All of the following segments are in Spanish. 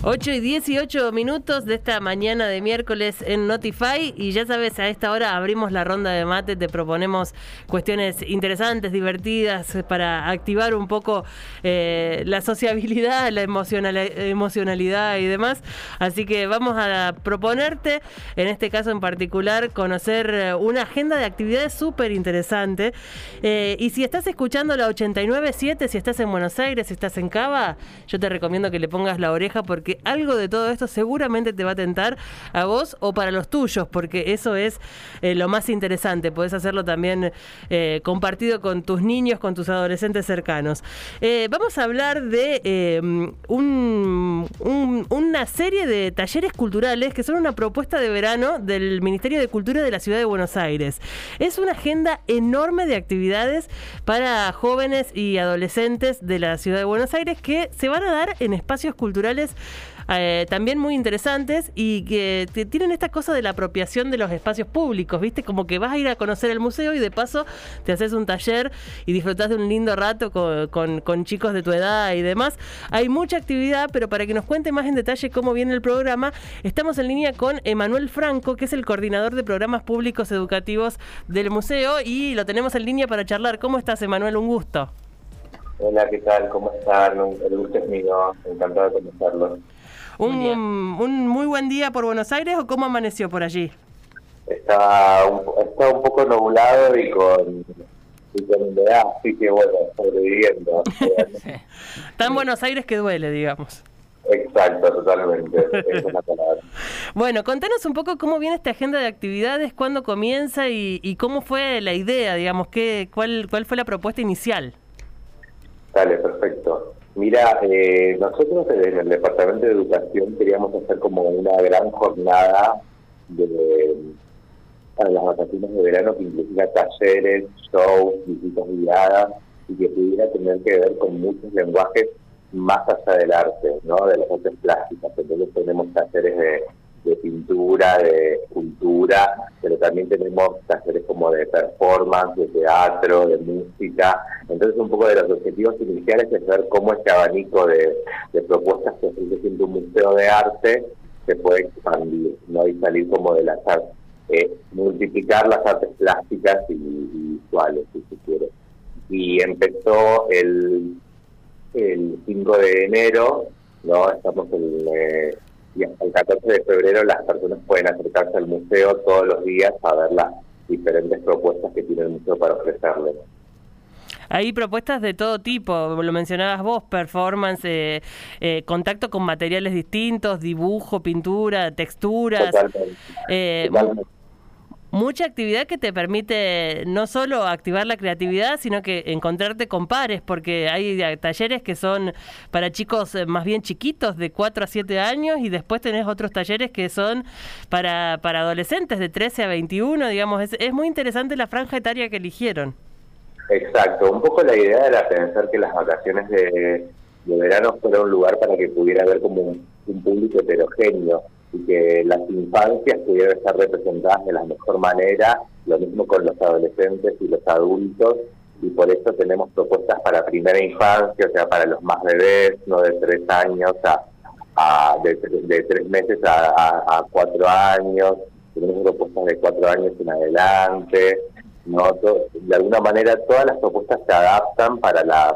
8 y 18 minutos de esta mañana de miércoles en Notify y ya sabes, a esta hora abrimos la ronda de mate, te proponemos cuestiones interesantes, divertidas, para activar un poco eh, la sociabilidad, la emocionalidad y demás. Así que vamos a proponerte, en este caso en particular, conocer eh, una agenda de actividades súper interesante. Eh, y si estás escuchando la 89.7, si estás en Buenos Aires, si estás en Cava, yo te recomiendo que le pongas la oreja porque que algo de todo esto seguramente te va a tentar a vos o para los tuyos, porque eso es eh, lo más interesante. Podés hacerlo también eh, compartido con tus niños, con tus adolescentes cercanos. Eh, vamos a hablar de una serie de talleres culturales que son una propuesta de verano del Ministerio de Cultura de la Ciudad de Buenos Aires. Es una agenda enorme de actividades para jóvenes y adolescentes de la Ciudad de Buenos Aires que se van a dar en espacios culturales eh, también muy interesantes y que tienen esta cosa de la apropiación de los espacios públicos, ¿viste? Como que vas a ir a conocer el museo y de paso te haces un taller y disfrutas de un lindo rato con, chicos de tu edad y demás. Hay mucha actividad, pero para que nos cuente más en detalle cómo viene el programa, estamos en línea con Emanuel Franco, que es el coordinador de programas públicos educativos del museo y lo tenemos en línea para charlar. ¿Cómo estás, Emanuel? Un gusto. Hola, ¿qué tal? ¿Cómo están? El gusto es mío. Encantado de conocerlos un, muy buen día por Buenos Aires o cómo amaneció por allí? Está un, está un poco nublado y con, y con humedad, así que bueno, sobreviviendo. Está en Buenos Aires que duele, digamos. Exacto, totalmente. es una palabra. Bueno, contanos un poco cómo viene esta agenda de actividades, cuándo comienza y, y cómo fue la idea, digamos, qué, cuál, cuál fue la propuesta inicial. Dale, perfecto. Mira, eh, nosotros en el Departamento de Educación queríamos hacer como una gran jornada de, las vacaciones de verano que incluía talleres, shows, visitas guiadas y que pudiera tener que ver con muchos lenguajes más allá del arte, ¿no? de las artes plásticas. Entonces tenemos talleres de de pintura, de escultura, pero también tenemos talleres como de performance, de teatro, de música. Entonces un poco de los objetivos iniciales es ver cómo este abanico de, propuestas que ofrece siempre un museo de arte se puede expandir, ¿no? Y salir como de las artes, eh, multiplicar las artes plásticas y, visuales, si se quiere. Y empezó el, el 5 de enero, ¿no? Estamos en... Eh, el 14 de febrero las personas pueden acercarse al museo todos los días a ver las diferentes propuestas que tiene el museo para ofrecerles. Hay propuestas de todo tipo, lo mencionabas vos, performance, eh, eh, contacto con materiales distintos, dibujo, pintura, texturas. Eh, mucha actividad que te permite no solo activar la creatividad, sino que encontrarte con pares, porque hay talleres que son para chicos eh, más bien chiquitos, de 4 a 7 años, y después tenés otros talleres que son para, para adolescentes, de 13 a 21, digamos. Es, es muy interesante la franja etaria que eligieron. Exacto, un poco la idea era pensar que las vacaciones de, verano fuera un lugar para que pudiera haber como un público heterogéneo y que las infancias pudieran estar representadas de la mejor manera, lo mismo con los adolescentes y los adultos, y por eso tenemos propuestas para primera infancia, o sea, para los más bebés, no de tres años a, de, tres meses a, cuatro años, tenemos propuestas de cuatro años en adelante, no de alguna manera todas las propuestas se adaptan para las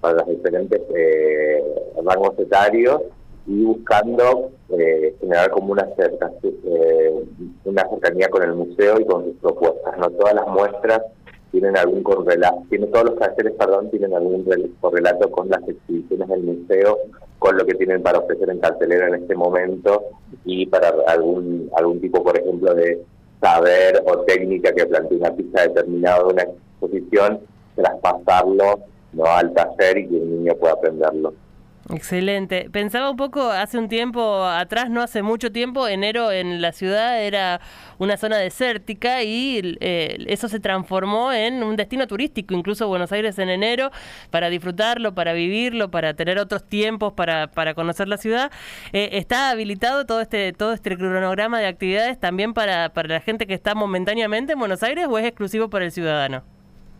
para los diferentes eh, rangos etarios y buscando eh, generar como eh, una cercanía con el museo y con sus propuestas. No todas las muestras tienen algún correlato, tienen todos los talleres, perdón, tienen algún correlato con las exhibiciones del museo, con lo que tienen para ofrecer en cartelera en este momento y para algún algún tipo, por ejemplo, de saber o técnica que plantea una pista determinada de una exposición, traspasarlo no al taller y que el niño pueda aprenderlo. Excelente. Pensaba un poco hace un tiempo atrás, no hace mucho tiempo, enero en la ciudad era una zona desértica y eh, eso se transformó en un destino turístico, incluso Buenos Aires en enero, para disfrutarlo, para vivirlo, para tener otros tiempos para, para conocer la ciudad. Eh, ¿Está habilitado todo este, todo este cronograma de actividades también para, para la gente que está momentáneamente en Buenos Aires o es exclusivo para el ciudadano?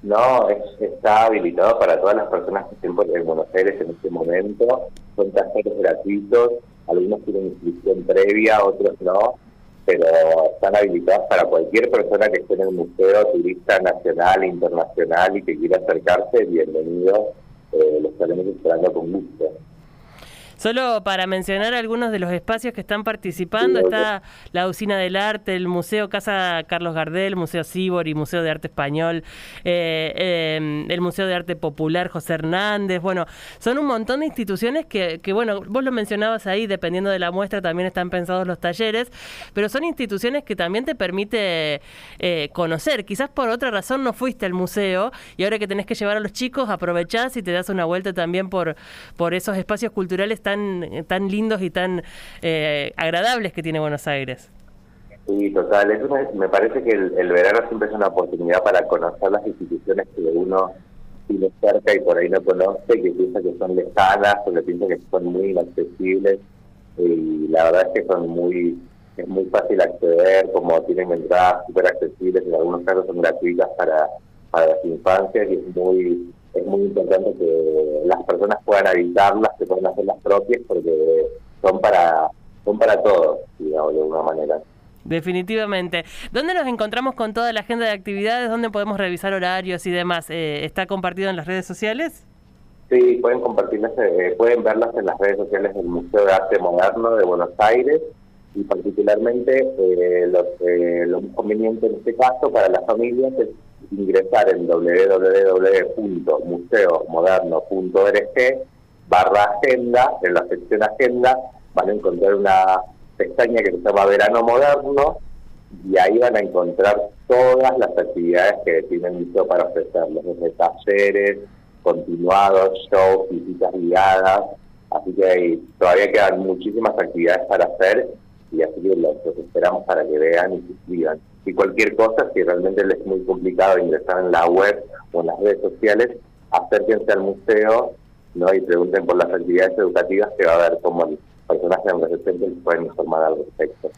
No, está habilitado para todas las personas que estén en Buenos Aires en este momento. Son talleres gratuitos, algunos tienen inscripción previa, otros no, pero están habilitados para cualquier persona que esté en el museo, turista nacional, internacional y que quiera acercarse, bienvenido. Eh, lo estaremos esperando con gusto. Solo para mencionar algunos de los espacios que están participando, está la Usina del Arte, el Museo Casa Carlos Gardel, Museo Cibor Museo de Arte Español, eh, em, el Museo de Arte Popular José Hernández. Bueno, son un montón de instituciones que, que, bueno, vos lo mencionabas ahí, dependiendo de la muestra también están pensados los talleres, pero son instituciones que también te permite eh, conocer. Quizás por otra razón no fuiste al museo y ahora que tenés que llevar a los chicos, aprovechás y te das una vuelta también por, por esos espacios culturales tan tan, lindos y tan eh, agradables que tiene Buenos Aires. Sí, total. Es me parece que el, verano siempre es una oportunidad para conocer las instituciones que uno tiene cerca y por ahí no conoce, que piensa que son lejanas o que piensa que son muy inaccesibles. Y la verdad es que son muy es muy fácil acceder, como tienen entradas súper accesibles, en algunos casos son gratuitas para, para las infancias y es muy es muy importante que las personas puedan habitarlas, que puedan hacer las propias, porque son para son para todos, digamos, de alguna manera. Definitivamente. ¿Dónde nos encontramos con toda la agenda de actividades? ¿Dónde podemos revisar horarios y demás? Eh, ¿Está compartido en las redes sociales? Sí, pueden compartirlas, eh, pueden verlas en las redes sociales del Museo de Arte Moderno de Buenos Aires y particularmente eh, lo, lo más conveniente en este caso para las familias es ingresar en www.museomoderno.org barra agenda, en la sección agenda van a encontrar una pestaña que se llama Verano Moderno y ahí van a encontrar todas las actividades que tiene el museo para ofrecerles, desde talleres, continuados, shows, visitas guiadas, así que todavía quedan muchísimas actividades para hacer y así que los, esperamos para que vean y suscriban y cualquier cosa, si realmente les es muy complicado ingresar en la web o en las redes sociales, acérquense al museo ¿no? y pregunten por las actividades educativas que va a haber como personajes en les pueden informar al respecto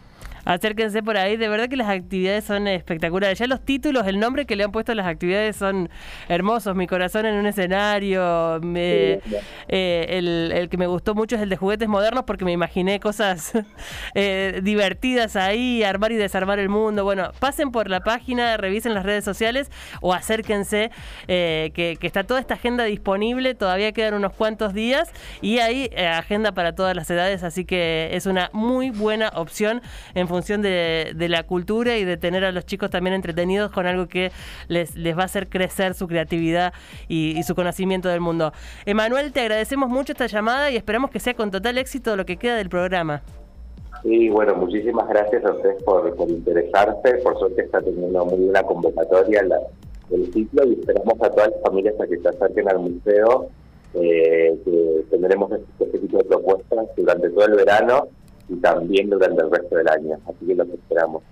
acérquense por ahí. De verdad que las actividades son espectaculares. Ya los títulos, el nombre que le han puesto a las actividades son hermosos. Mi corazón en un escenario. Eh, el, que me gustó mucho es el de juguetes modernos porque me imaginé cosas eh, divertidas ahí, armar y desarmar el mundo. Bueno, pasen por la página, revisen las redes sociales o acérquense, eh, que, está toda esta agenda disponible. Todavía quedan unos cuantos días y hay agenda para todas las edades, así que es una muy buena opción en función de, la cultura y de tener a los chicos también entretenidos con algo que les, les va a hacer crecer su creatividad y, su conocimiento del mundo. Emanuel, te agradecemos mucho esta llamada y esperamos que sea con total éxito lo que queda del programa. Sí, bueno, muchísimas gracias a ustedes por, interesarse. Por suerte está teniendo muy buena convocatoria la, el ciclo y esperamos a todas las familias a que se acerquen al museo, eh, que tendremos este, este tipo de propuestas durante todo el verano y también durante el resto del año. Así que los esperamos.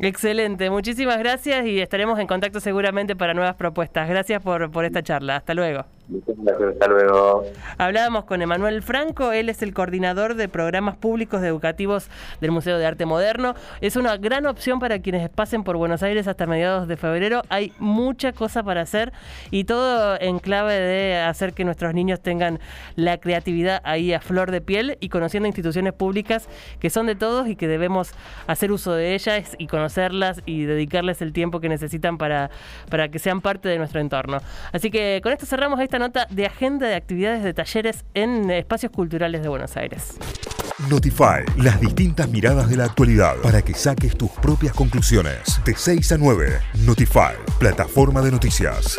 Excelente, muchísimas gracias y estaremos en contacto seguramente para nuevas propuestas. Gracias por, por esta charla. Hasta luego. Hasta luego. Hablábamos con Emanuel Franco, él es el coordinador de programas públicos educativos del Museo de Arte Moderno. Es una gran opción para quienes pasen por Buenos Aires hasta mediados de febrero. Hay mucha cosa para hacer y todo en clave de hacer que nuestros niños tengan la creatividad ahí a flor de piel y conociendo instituciones públicas que son de todos y que debemos hacer uso de ellas y conocerlas y dedicarles el tiempo que necesitan para, para que sean parte de nuestro entorno. Así que con esto cerramos nota de agenda de actividades de talleres en espacios culturales de Buenos Aires. Notify, las distintas miradas de la actualidad para que saques tus propias conclusiones. De 6 a 9, Notify, plataforma de noticias.